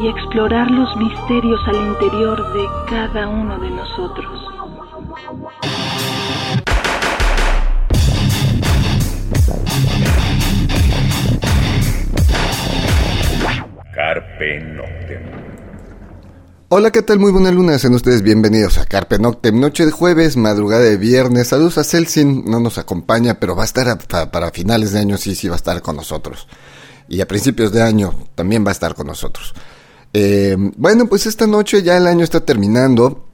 y explorar los misterios al interior de cada uno de nosotros. Carpe Noctem. Hola, ¿qué tal? Muy buena luna, sean ustedes bienvenidos a Carpe Noctem, noche de jueves, madrugada de viernes. Saludos a Celsin, no nos acompaña, pero va a estar para finales de año, sí, sí, va a estar con nosotros. Y a principios de año también va a estar con nosotros. Eh, bueno, pues esta noche ya el año está terminando.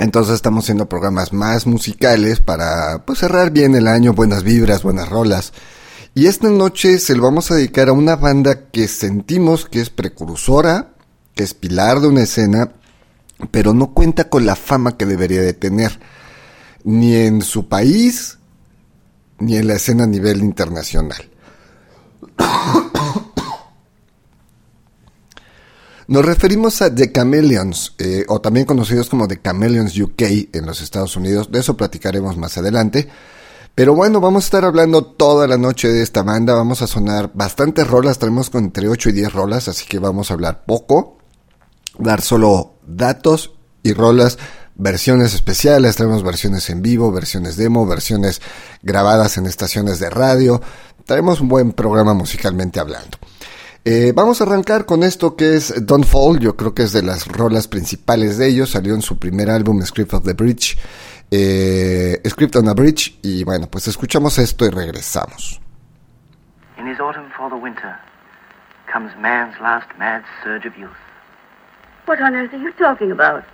Entonces estamos haciendo programas más musicales para pues, cerrar bien el año, buenas vibras, buenas rolas. Y esta noche se lo vamos a dedicar a una banda que sentimos que es precursora, que es pilar de una escena, pero no cuenta con la fama que debería de tener, ni en su país, ni en la escena a nivel internacional. Nos referimos a The Chameleons, eh, o también conocidos como The Chameleons UK en los Estados Unidos. De eso platicaremos más adelante. Pero bueno, vamos a estar hablando toda la noche de esta banda. Vamos a sonar bastantes rolas. Tenemos entre 8 y 10 rolas, así que vamos a hablar poco. Dar solo datos y rolas. Versiones especiales, tenemos versiones en vivo, versiones demo, versiones grabadas en estaciones de radio. Tenemos un buen programa musicalmente hablando. Eh, vamos a arrancar con esto que es Don't Fall, yo creo que es de las rolas principales de ellos, salió en su primer álbum Script of the Bridge, eh, Script on the Bridge, y bueno, pues escuchamos esto y regresamos. In his autumn for the winter comes man's last mad surge of youth. What on earth are you talking about?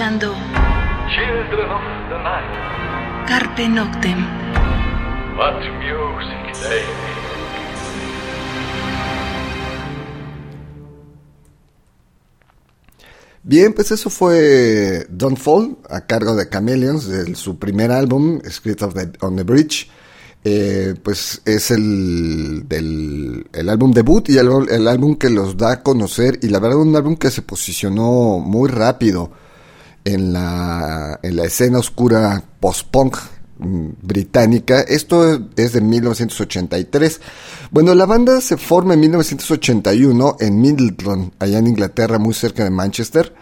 Escuchando Children of the night, Carpe Noctem. what music they make. Bien, pues eso fue Don't Fall a cargo de Chameleons, de su primer álbum, Script of the, on the Bridge. Eh, pues es el, del, el álbum debut y el, el álbum que los da a conocer y la verdad un álbum que se posicionó muy rápido en la, en la escena oscura post-punk mm, británica. Esto es de 1983. Bueno, la banda se forma en 1981 en Middleton, allá en Inglaterra, muy cerca de Manchester.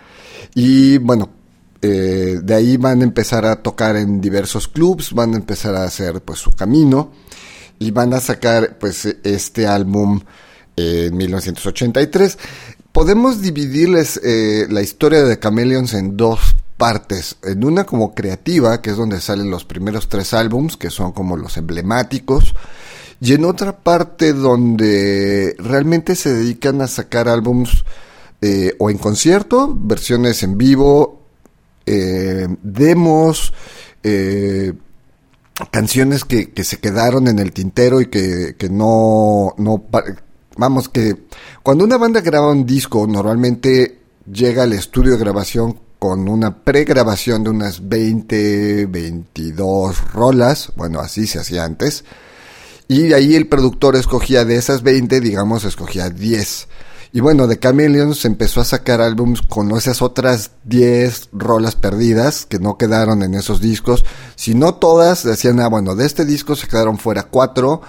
Y bueno, eh, de ahí van a empezar a tocar en diversos clubs, van a empezar a hacer pues su camino y van a sacar pues este álbum en 1983. Podemos dividirles eh, la historia de Chameleons en dos partes. En una como creativa, que es donde salen los primeros tres álbums, que son como los emblemáticos. Y en otra parte donde realmente se dedican a sacar álbums eh, o en concierto, versiones en vivo, eh, demos, eh, canciones que, se quedaron en el tintero y que, que no, no, vamos, que cuando una banda graba un disco, normalmente llega al estudio de grabación con una pregrabación de unas 20, 22 rolas, bueno, así se hacía antes, y ahí el productor escogía de esas 20, digamos, escogía 10. Y bueno, de Chameleons empezó a sacar álbums con esas otras 10 rolas perdidas que no quedaron en esos discos. Si no todas, decían, ah, bueno, de este disco se quedaron fuera 4.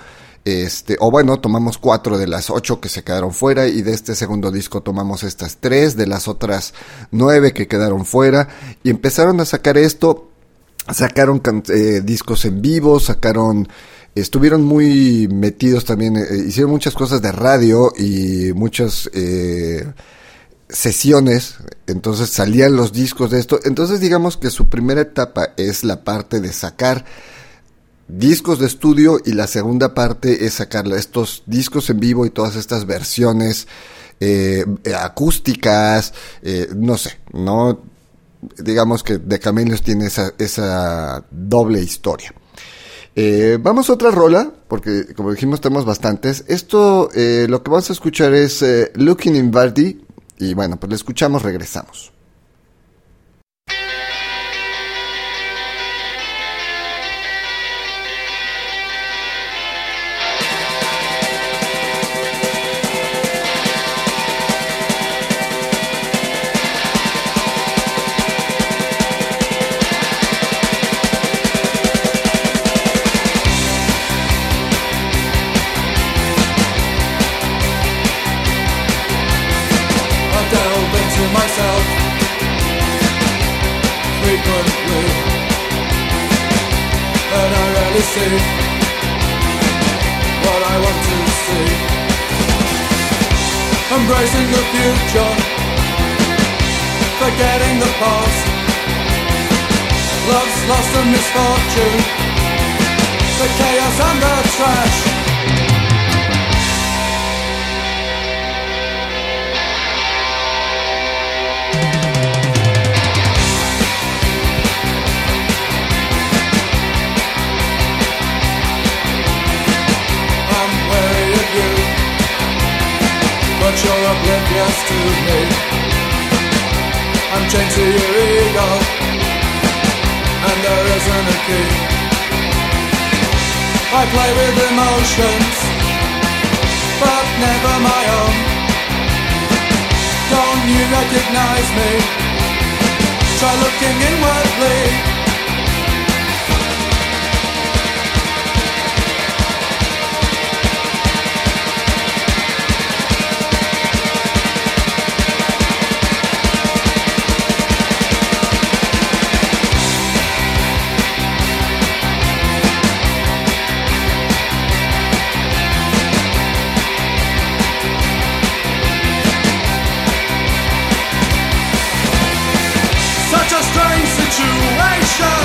Este, o bueno, tomamos 4 de las 8 que se quedaron fuera y de este segundo disco tomamos estas 3 de las otras 9 que quedaron fuera. Y empezaron a sacar esto, sacaron eh, discos en vivo, sacaron estuvieron muy metidos también, eh, hicieron muchas cosas de radio y muchas eh, sesiones, entonces salían los discos de esto, entonces digamos que su primera etapa es la parte de sacar discos de estudio y la segunda parte es sacar estos discos en vivo y todas estas versiones eh, acústicas, eh, no sé, no digamos que de Camelios tiene esa, esa doble historia. Eh, vamos a otra rola, porque como dijimos tenemos bastantes. Esto, lo que vamos a escuchar es Looking in Bardi. Y bueno, pues lo escuchamos, regresamos. Embracing the future, forgetting the past. Love's lost and misfortune, the chaos and the trash. But you're oblivious to me. I'm chained to your ego, and there isn't a key. I play with emotions, but never my own. Don't you recognize me? Try looking inwardly. situation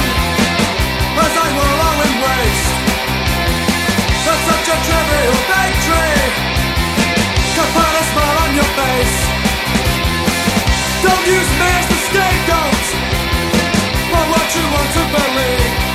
as I will always waste. That's such a trivial victory to put a smile on your face. Don't use me as a scapegoat for what you want to believe.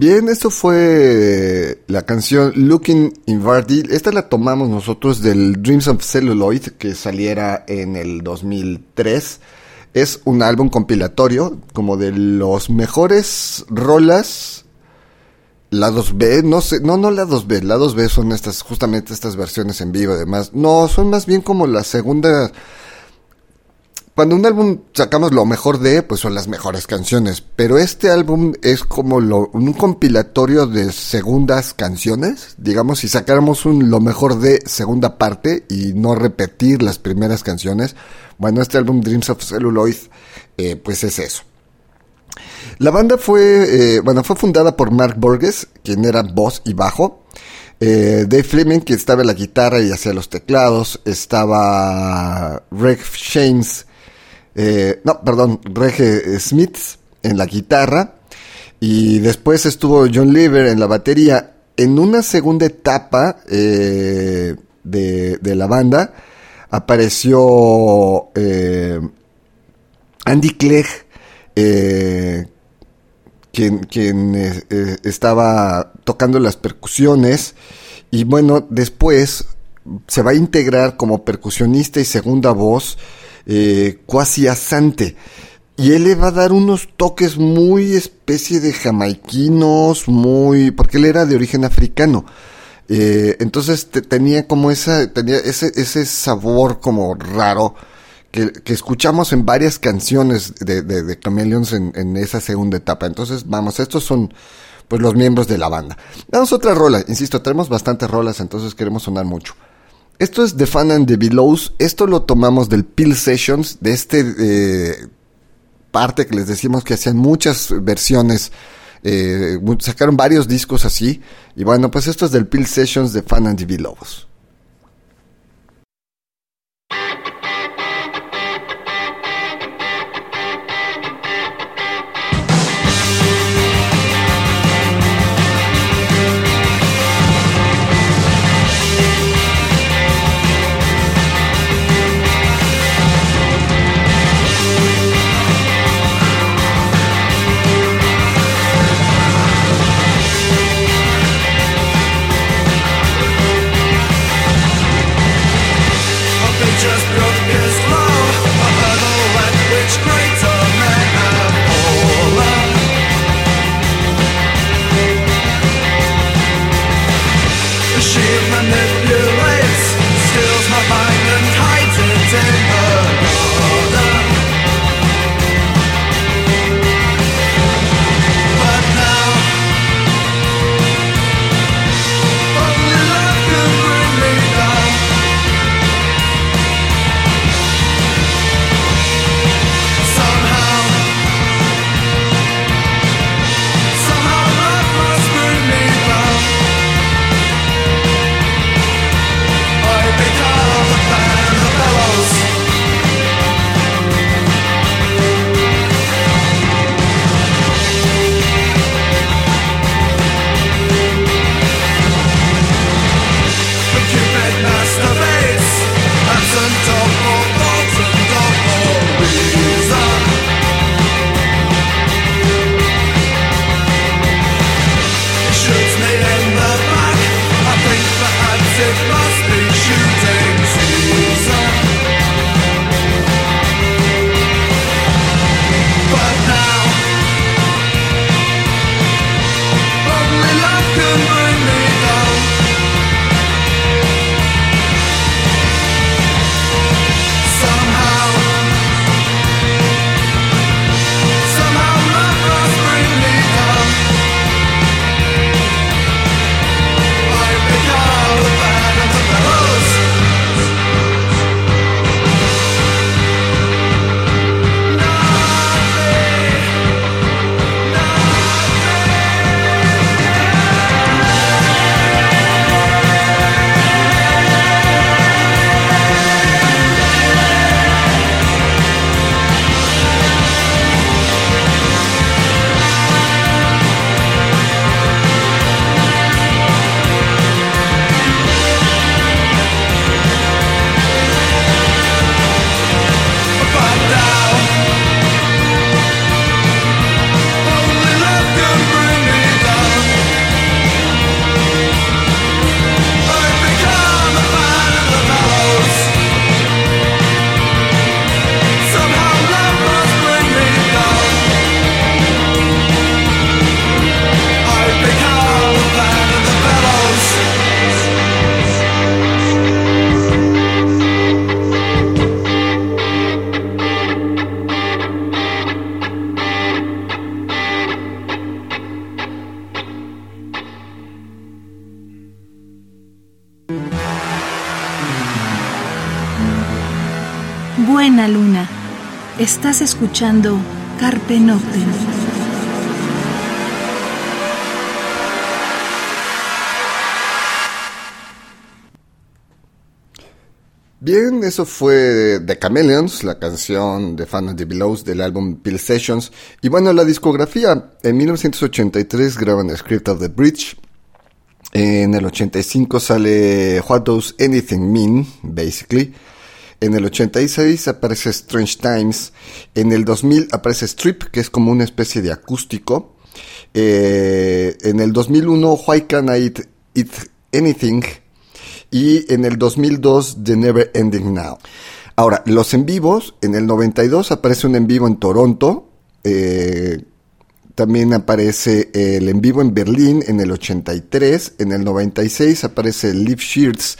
Bien, esto fue la canción Looking Inverted. Esta la tomamos nosotros del Dreams of Celluloid que saliera en el 2003. Es un álbum compilatorio como de los mejores rolas. Lados B, no sé, no, no lados B, lados B son estas, justamente estas versiones en vivo además. No, son más bien como la segunda, cuando un álbum sacamos lo mejor de, pues son las mejores canciones. Pero este álbum es como un compilatorio de segundas canciones. Digamos, si sacáramos un lo mejor de segunda parte y no repetir las primeras canciones. Bueno, este álbum Dreams of Celluloid, eh, pues es eso. La banda fue, eh, bueno, fue fundada por Mark Burgess, quien era voz y bajo. Eh, Dave Fleming, que estaba en la guitarra y hacía los teclados. Estaba Greg James, eh, no, perdón, Greg eh, Smith en la guitarra. Y después estuvo John Lever en la batería. En una segunda etapa eh, de, de la banda apareció eh, Andy Clegg, eh, quien, quien eh, estaba tocando las percusiones y bueno, después se va a integrar como percusionista y segunda voz eh, Kwasi Asante. Y él le va a dar unos toques muy especie de jamaiquinos, muy... porque él era de origen africano. Eh, entonces te- tenía como esa, tenía ese, ese sabor como raro que, que escuchamos en varias canciones de, de, de Chameleons en, en esa segunda etapa. Entonces, vamos, estos son pues los miembros de la banda. Damos otra rola, insisto, tenemos bastantes rolas, entonces queremos sonar mucho. Esto es The Fan and the Belows. Esto lo tomamos del Pill Sessions, de este eh, parte que les decimos que hacían muchas versiones. eh, sacaron varios discos así. Y bueno, pues esto es del Pill Sessions de Fan and the Belows. Estás escuchando Carpe Noctem. Bien, eso fue The Chameleons, la canción de Fan of the Belows del álbum Pill Sessions. Y bueno, la discografía, en 1983 graban Script of the Bridge. En el 85 sale What Does Anything Mean, basically. En el 86 aparece Strange Times. En el 2000 aparece Strip, que es como una especie de acústico. Eh, en el 2001, Why Can I Eat, Anything? y en el 2002 The Never Ending Now. Ahora, los en vivos, en el 92 aparece un en vivo en Toronto, eh, también aparece el en vivo en Berlín en el 83, en el 96 aparece Live Shears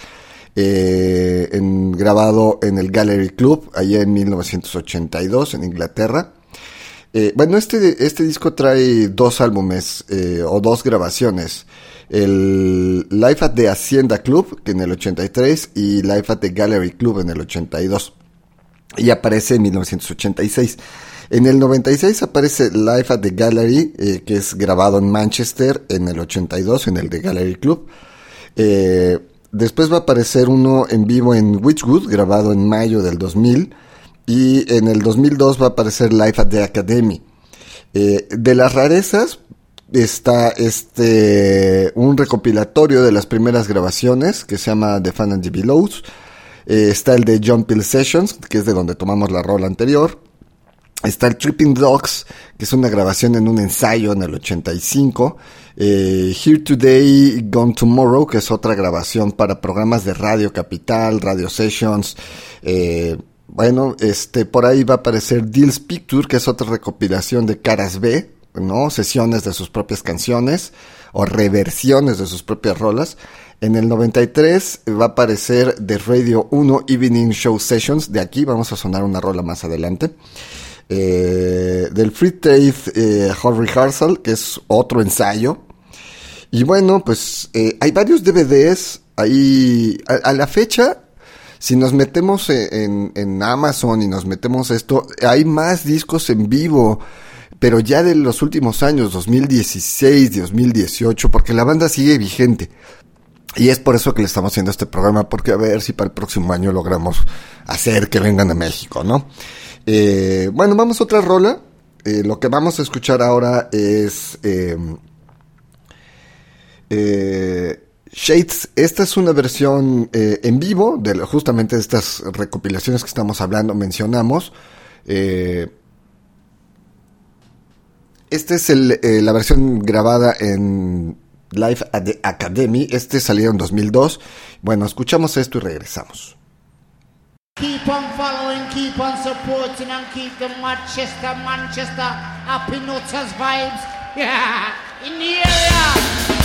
eh, grabado en el Gallery Club, allá en 1982 en Inglaterra. Eh, bueno, este, este disco trae dos álbumes o dos grabaciones el Life at the Hacienda Club, que en el 83, y Life at the Gallery Club en el 82. Y aparece en 1986. En el 96 aparece Life at the Gallery, eh, que es grabado en Manchester en el 82, en el The Gallery Club. Eh, después va a aparecer uno en vivo en Witchwood, grabado en mayo del 2000. Y en el 2002 va a aparecer Life at the Academy. Eh, de las rarezas, está este un recopilatorio de las primeras grabaciones que se llama The Fan and the Belows. Eh, está el de John Peel Sessions, que es de donde tomamos la rola anterior. Está el Tripping Dogs, que es una grabación en un ensayo en el 85. Eh, Here Today, Gone Tomorrow, que es otra grabación para programas de Radio Capital, Radio Sessions. Eh, bueno, este, por ahí va a aparecer Deals Picture, que es otra recopilación de Caras B, ¿no? Sesiones de sus propias canciones o reversiones de sus propias rolas. En el 93 va a aparecer The Radio 1 Evening Show Sessions. De aquí vamos a sonar una rola más adelante. Eh, del Free Taste eh, Hall Rehearsal, que es otro ensayo. Y bueno, pues eh, hay varios DVDs ahí. A, la fecha, si nos metemos en, en Amazon y nos metemos esto, hay más discos en vivo pero ya de los últimos años, 2016, 2018, porque la banda sigue vigente. Y es por eso que le estamos haciendo este programa, porque a ver si para el próximo año logramos hacer que vengan a México, ¿no? Eh, bueno, vamos a otra rola. Eh, lo que vamos a escuchar ahora es em, eh, Shades. Esta es una versión en vivo de justamente de estas recopilaciones que estamos hablando, mencionamos. Esta es eh, la versión grabada en Live at Academy. Este salió en 2002. Bueno, escuchamos esto y regresamos. Keep on keep on supporting, and keep the Manchester, Manchester happy nutters vibes. Yeah, in the area.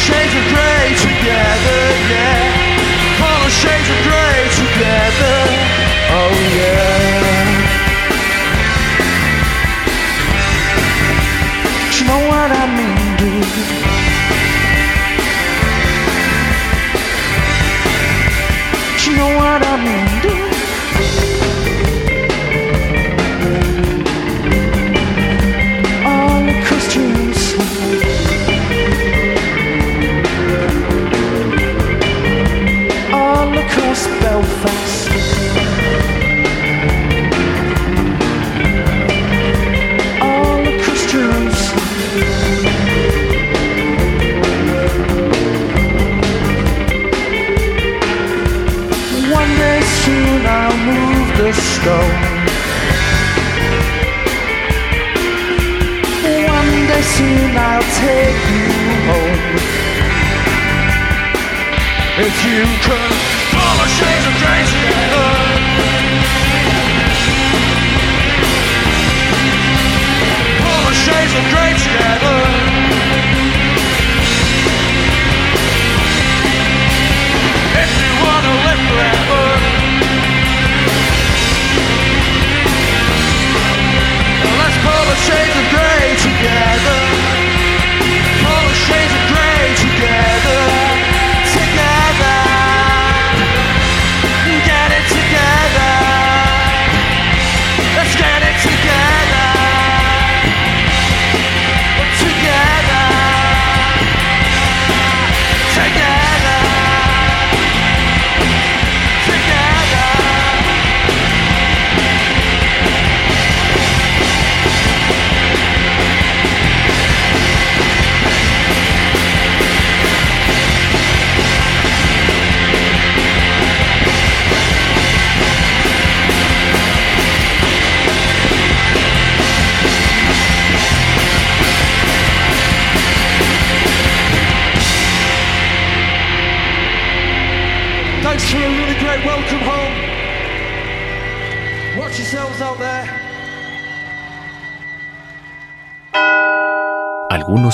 Shades of grey If you could pull the shades of grey together. Pull the shades of grey together. If you wanna live forever. Let's pull the shades of grey together.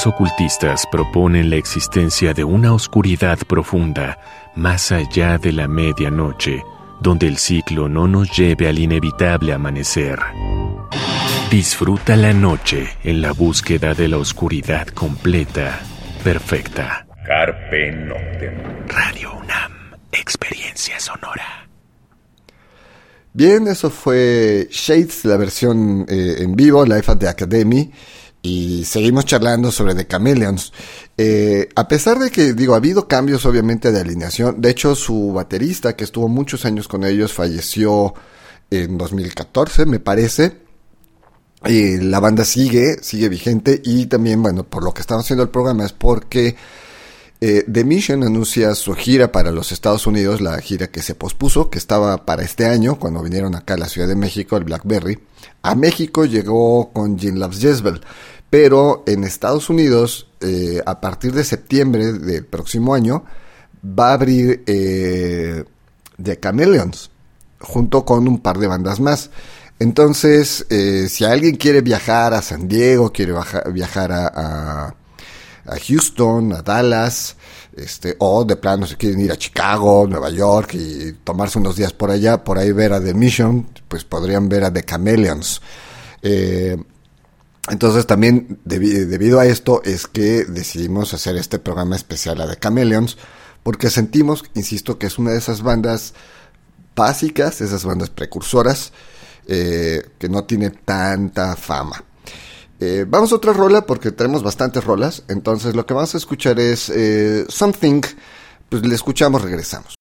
Ocultistas proponen la existencia de una oscuridad profunda más allá de la medianoche, donde el ciclo no nos lleve al inevitable amanecer. Disfruta la noche en la búsqueda de la oscuridad completa, perfecta. Carpe Noctem. Radio UNAM, experiencia sonora. Bien, eso fue Shades, la versión eh, en vivo, Life at the Academy. Y seguimos charlando sobre The Chameleons. Eh, a pesar de que, digo, ha habido cambios obviamente de alineación. De hecho, su baterista, que estuvo muchos años con ellos, falleció en 2014, me parece. Y la banda sigue, sigue vigente. Y también, bueno, por lo que estamos haciendo el programa es porque eh, The Mission anuncia su gira para los Estados Unidos, la gira que se pospuso, que estaba para este año, cuando vinieron acá a la Ciudad de México, el Blackberry. A México llegó con Gene Loves Jezebel, pero en Estados Unidos, eh, a partir de septiembre del próximo año, va a abrir eh, The Chameleons, junto con un par de bandas más. Entonces, eh, si alguien quiere viajar a San Diego, quiere viajar a, Houston, a Dallas, este, o de plano si quieren ir a Chicago, Nueva York y tomarse unos días por allá, por ahí ver a The Mission, pues podrían ver a The Chameleons. Entonces también debi- debido a esto es que decidimos hacer este programa especial a The Chameleons, porque sentimos, insisto, que es una de esas bandas básicas, esas bandas precursoras, eh, que no tiene tanta fama. Eh, vamos a otra rola porque tenemos bastantes rolas. Entonces lo que vamos a escuchar es eh, Something. Pues le escuchamos, regresamos.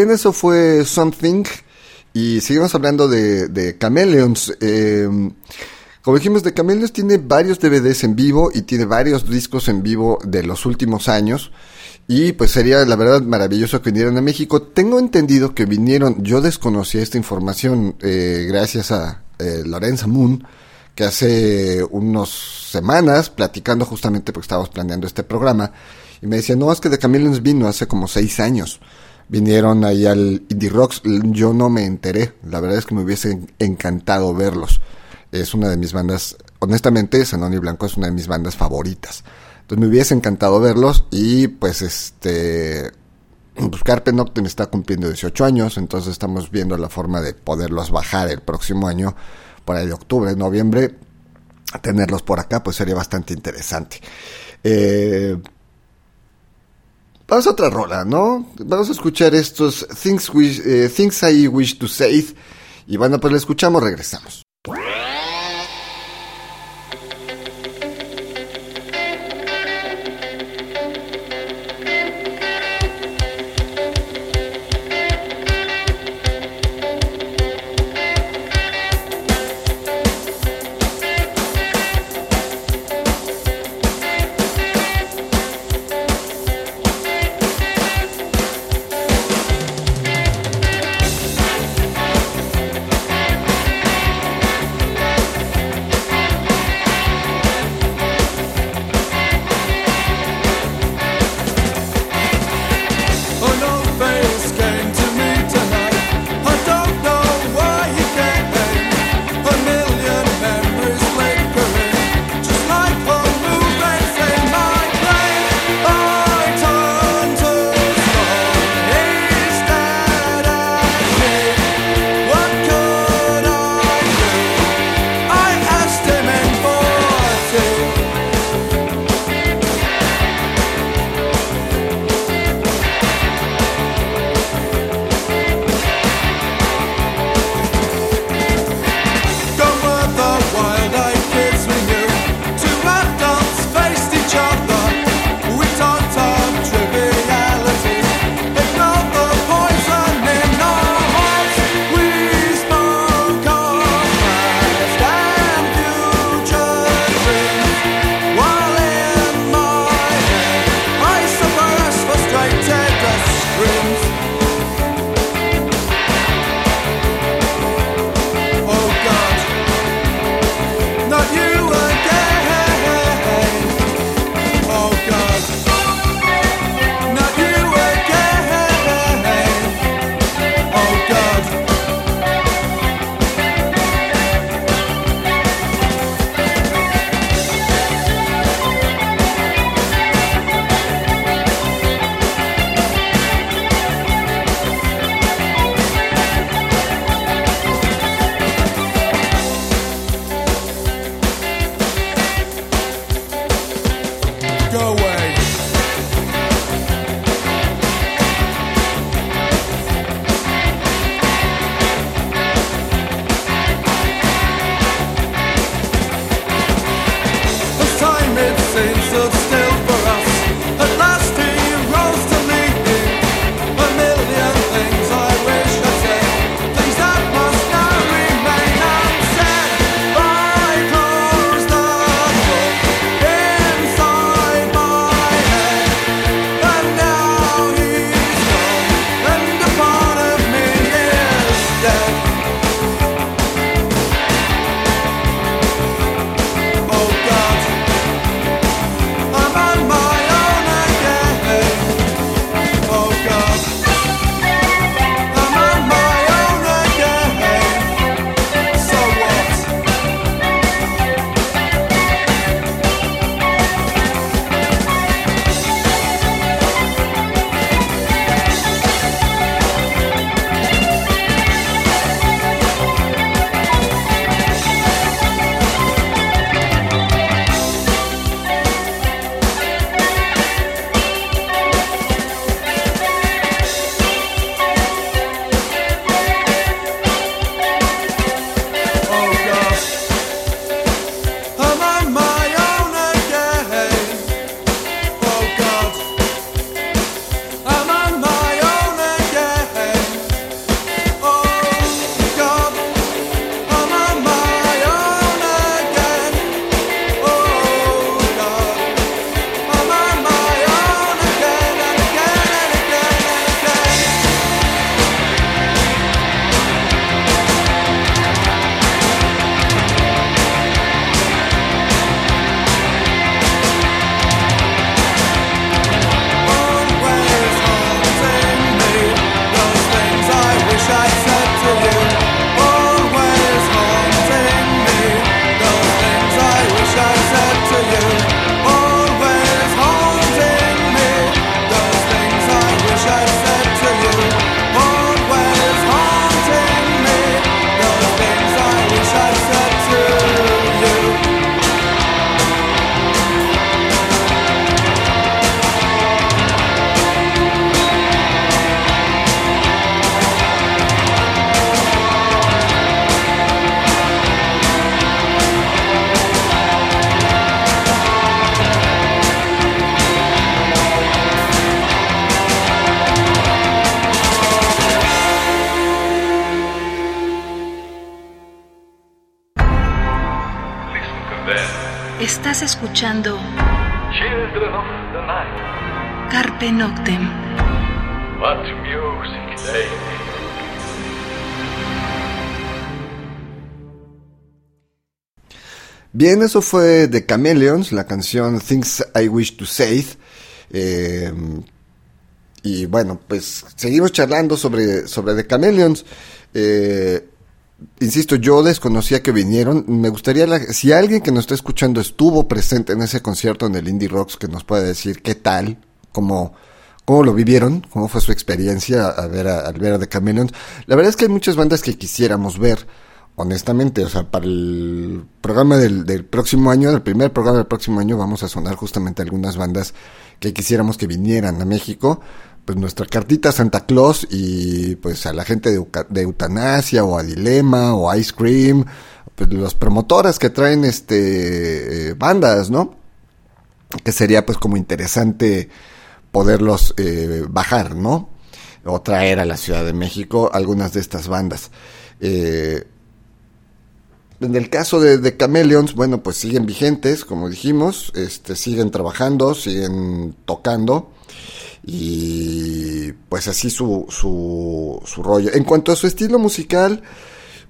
Bien, eso fue Something. Y seguimos hablando de, de. Eh, como dijimos, de Chameleons tiene varios DVDs en vivo y tiene varios discos en vivo de los últimos años. Y pues sería la verdad maravilloso que vinieran a México. Tengo entendido que vinieron, yo desconocía esta información eh, gracias a eh, Lorenza Moon, que hace unas semanas, platicando justamente porque estábamos planeando este programa, y me decía, no, es que The Chameleons vino hace como seis años. Vinieron ahí al Indie Rocks, yo no me enteré, la verdad es que me hubiese encantado verlos. Es una de mis bandas, honestamente, Sanoni Blanco es una de mis bandas favoritas. Entonces me hubiese encantado verlos y pues este... Pues Carpe Noctem está cumpliendo 18 años, entonces estamos viendo la forma de poderlos bajar el próximo año, por ahí de octubre, noviembre, tenerlos por acá, pues sería bastante interesante. Eh, vamos a otra rola, ¿no? Vamos a escuchar estos Things, Wish, eh, Things I Wish to Say. Y bueno, pues la escuchamos, regresamos. Estás escuchando Children of the night. Carpe Noctem. What music they. Bien, eso fue The Chameleons, la canción Things I Wish to Say. Eh, y bueno, pues seguimos charlando sobre, sobre The Chameleons. Eh, insisto, yo desconocía que vinieron. Me gustaría, la- si alguien que nos está escuchando estuvo presente en ese concierto en el Indie Rocks, que nos pueda decir qué tal, cómo, cómo lo vivieron, cómo fue su experiencia a ver a, al ver a The Chameleons. La verdad es que hay muchas bandas que quisiéramos ver, honestamente. O sea, para el programa del, del próximo año, el primer programa del próximo año, vamos a sonar justamente algunas bandas que quisiéramos que vinieran a México pues nuestra cartita Santa Claus y pues a la gente de Eutanasia o a Dilema o Ice Cream, pues los promotoras que traen este eh, bandas, ¿no? Que sería pues como interesante poderlos eh, bajar, ¿no? O traer a la Ciudad de México algunas de estas bandas. Eh, en el caso de, de Chameleons, bueno, pues siguen vigentes, como dijimos, este, siguen trabajando, siguen tocando y pues así su, su, rollo. En cuanto a su estilo musical,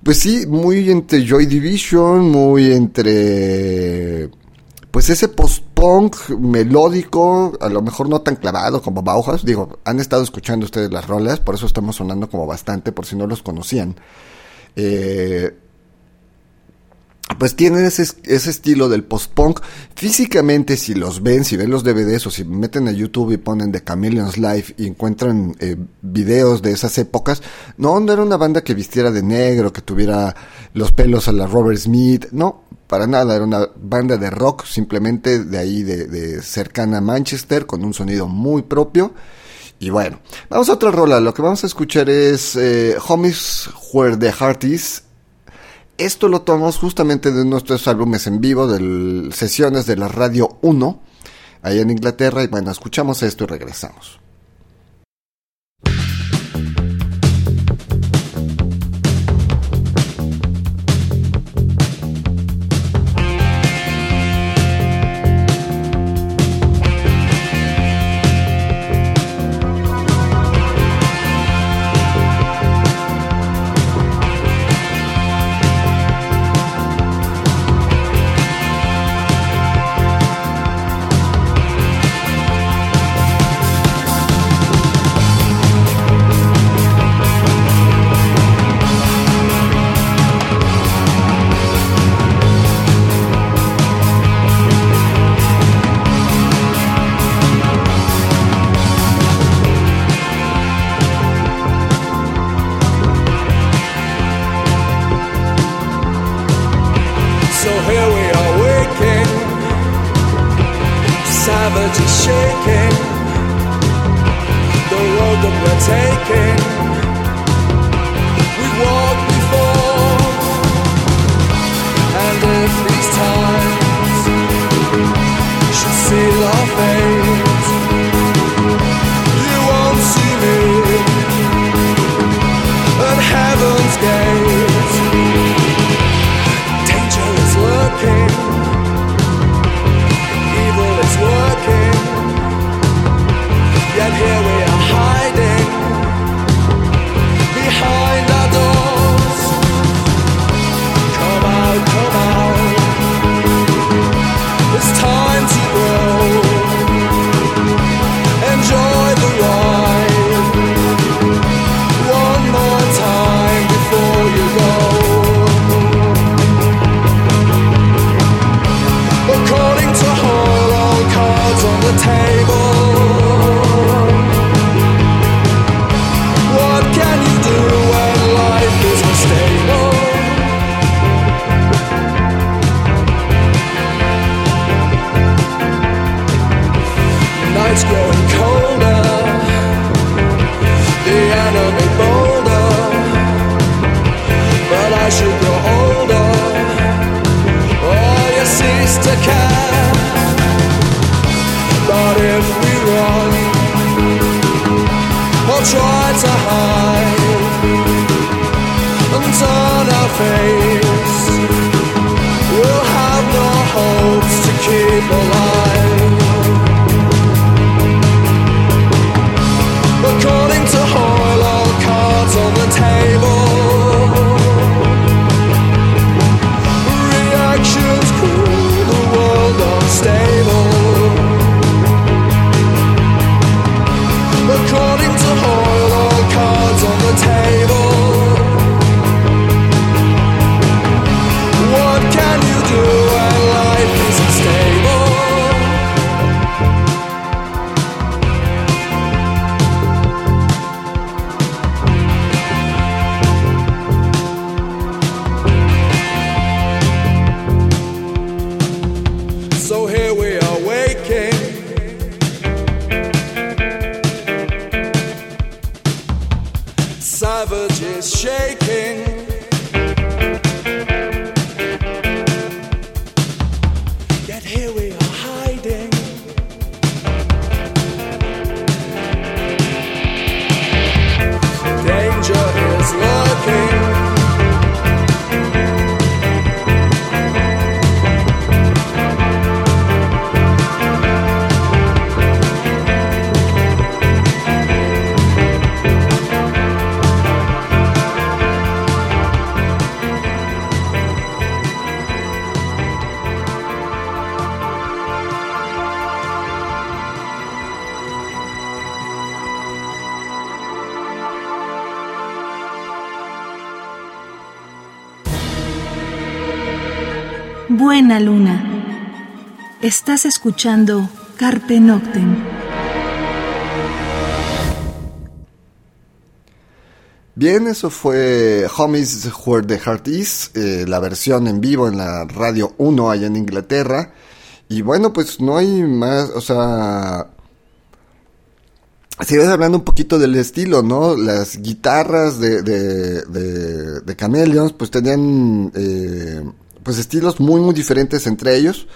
pues sí, muy entre Joy Division, muy entre pues ese post-punk melódico, a lo mejor no tan clavado como Bauhaus, digo, han estado escuchando ustedes las rolas, por eso estamos sonando como bastante, por si no los conocían. Eh, pues tienen ese, ese estilo del post-punk. Físicamente, si los ven, si ven los DVDs o si meten a YouTube y ponen The Chameleons Live y encuentran eh, videos de esas épocas, no, no era una banda que vistiera de negro, que tuviera los pelos a la Robert Smith, no, para nada, era una banda de rock simplemente de ahí, de, cercana a Manchester, con un sonido muy propio. Y bueno, vamos a otra rola. Lo que vamos a escuchar es eh, Homies Where the Heart Is. Esto lo tomamos justamente de nuestros álbumes en vivo, de sesiones de la Radio 1, allá en Inglaterra. Y bueno, escuchamos esto y regresamos. Luna. Estás escuchando Carpe Noctem. Bien, eso fue Homies Where the Heart Is, eh, la versión en vivo en la Radio 1 allá en Inglaterra. Y bueno, pues no hay más, o sea... Sigues hablando un poquito del estilo, ¿no? Las guitarras de, de, de, de Chameleons pues tenían eh, pues estilos muy muy diferentes entre ellos.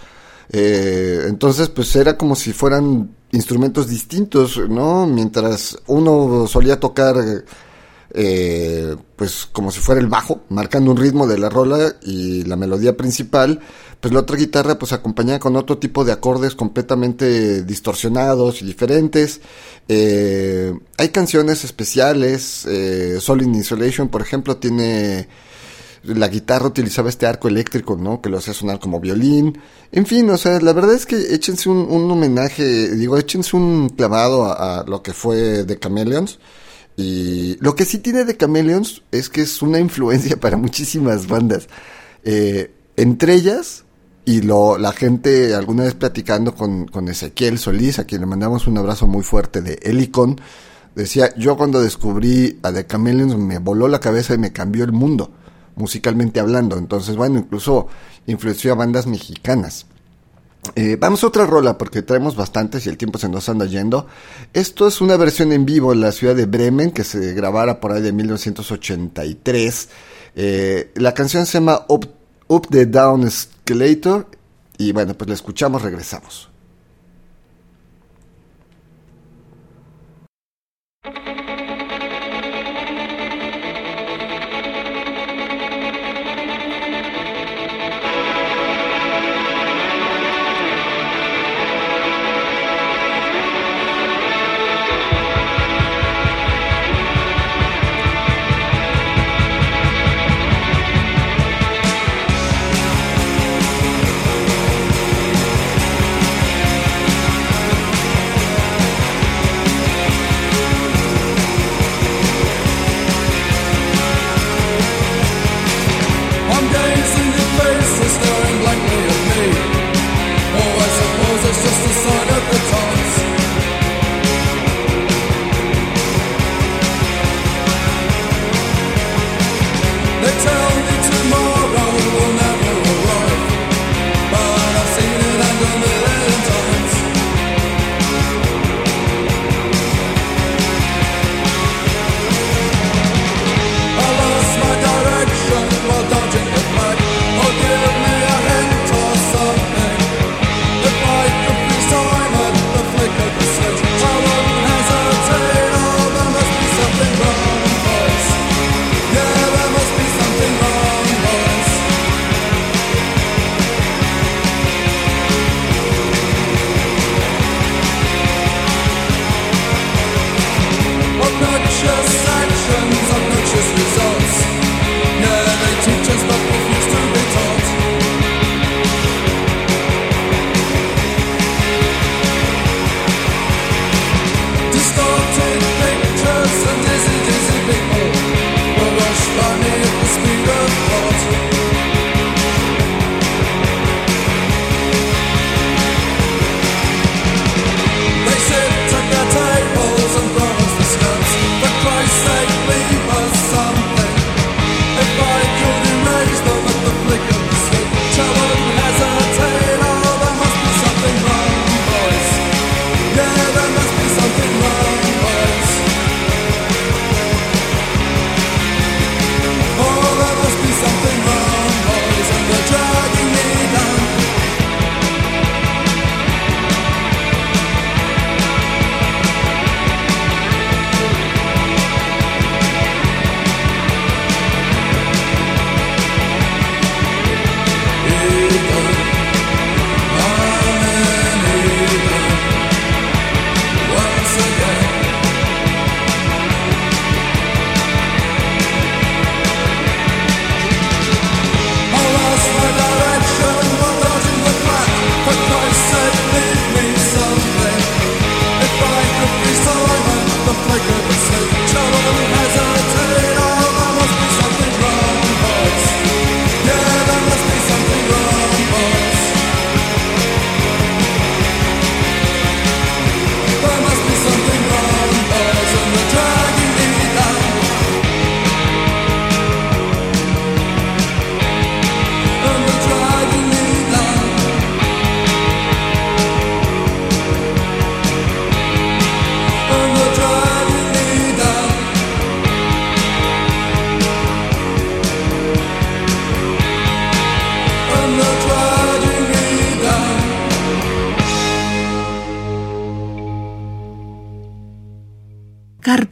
Eh, entonces pues era como si fueran instrumentos distintos, ¿no? Mientras uno solía tocar eh, pues como si fuera el bajo, marcando un ritmo de la rola y la melodía principal, pues la otra guitarra pues acompañada con otro tipo de acordes completamente distorsionados y diferentes. Eh, hay canciones especiales, eh, Solid Insulation por ejemplo tiene la guitarra utilizaba este arco eléctrico, ¿no? Que lo hacía sonar como violín. En fin, o sea, la verdad es que échense un, homenaje, digo, échense un clavado a, lo que fue The Chameleons. Y lo que sí tiene The Chameleons es que es una influencia para muchísimas bandas. Eh, entre ellas, y lo, la gente alguna vez platicando con, con Ezequiel Solís, a quien le mandamos un abrazo muy fuerte de Helicon, decía, yo cuando descubrí a The Chameleons me voló la cabeza y me cambió el mundo musicalmente hablando. Entonces, bueno, incluso influenció a bandas mexicanas. Eh, vamos a otra rola porque traemos bastantes y el tiempo se nos anda yendo. Esto es una versión en vivo en la ciudad de Bremen que se grabara por ahí de 1983. Eh, la canción se llama Up, Up the Down Escalator y bueno, pues la escuchamos, regresamos.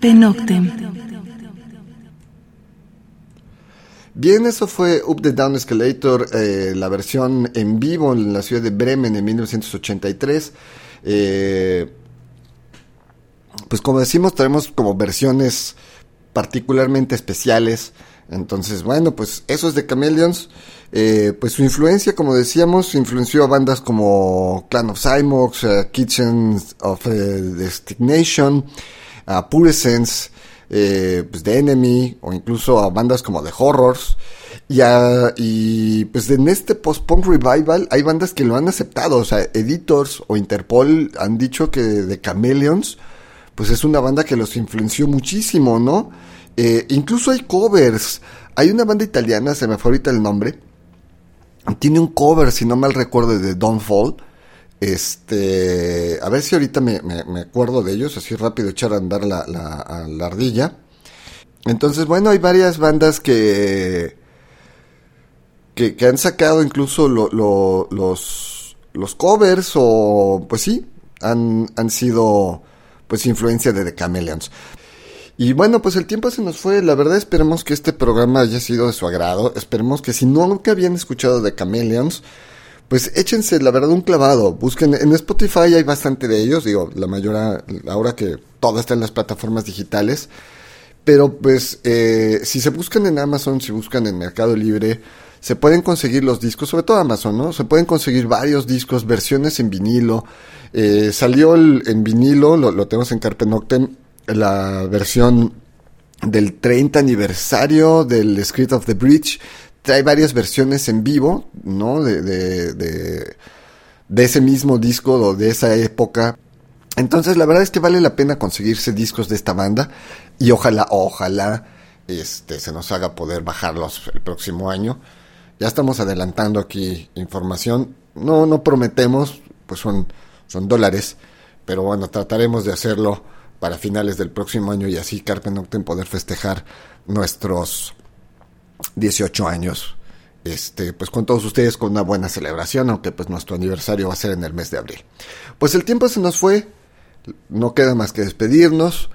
Carpe Noctem. Bien, eso fue Up the Down Escalator, eh, la versión en vivo en la ciudad de Bremen en 1983. Eh, pues como decimos, tenemos como versiones particularmente especiales. Entonces, bueno, pues eso es de Chameleons. Eh, pues su influencia, como decíamos, influenció a bandas como Clan of Cymox, Kitchen of Destination, a Pure Sense, eh, pues The Enemy, o incluso a bandas como The Horrors. Y, y pues en este post-punk revival hay bandas que lo han aceptado, o sea, Editors o Interpol han dicho que The Chameleons, pues es una banda que los influenció muchísimo, ¿no? Eh, incluso hay covers. Hay una banda italiana, se me fue ahorita el nombre. Tiene un cover, si no mal recuerdo, de Don't Fall. Este, a ver si ahorita me, acuerdo de ellos, así rápido echar a andar la, la, ardilla. Entonces, bueno, hay varias bandas que, que, han sacado incluso los, los covers o, pues sí, han, han sido pues influencia de The Chameleons. Y bueno, pues el tiempo se nos fue. La verdad esperemos que este programa haya sido de su agrado. Esperemos que si nunca habían escuchado de Chameleons, pues échense la verdad un clavado. Busquen en Spotify hay bastante de ellos. Digo, la mayoría, ahora que todo está en las plataformas digitales. Pero pues eh, si se buscan en Amazon, si buscan en Mercado Libre, se pueden conseguir los discos, sobre todo Amazon, ¿no? Se pueden conseguir varios discos, versiones en vinilo. Eh, salió el, en vinilo, lo, lo tenemos en Carpe Noctem, la versión del 30 aniversario del Script of the Bridge. Trae varias versiones en vivo, ¿no? De, de, de, de ese mismo disco o de esa época. Entonces, la verdad es que vale la pena conseguirse discos de esta banda. Y ojalá, ojalá, este, se nos haga poder bajarlos el próximo año. Ya estamos adelantando aquí información. No, no prometemos, pues son, son dólares. Pero bueno, trataremos de hacerlo para finales del próximo año y así Carpe Noctem poder festejar nuestros 18 años. Este, pues con todos ustedes con una buena celebración, aunque pues nuestro aniversario va a ser en el mes de abril. Pues el tiempo se nos fue, no queda más que despedirnos.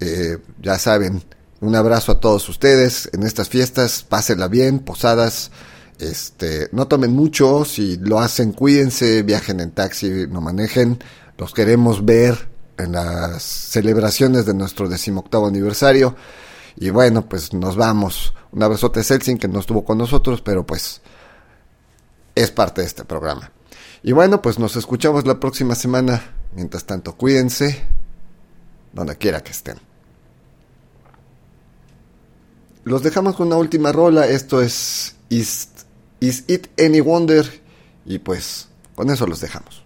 Eh, ya saben, un abrazo a todos ustedes en estas fiestas, pásenla bien, posadas, este, no tomen mucho, si lo hacen cuídense, viajen en taxi, no manejen, los queremos ver en las celebraciones de nuestro decimoctavo aniversario. Y bueno, pues nos vamos. Un abrazote a Celsin que no estuvo con nosotros, pero pues es parte de este programa. Y bueno, pues nos escuchamos la próxima semana. Mientras tanto, cuídense donde quiera que estén. Los dejamos con una última rola. Esto es Is, Is It Any Wonder? Y pues con eso los dejamos.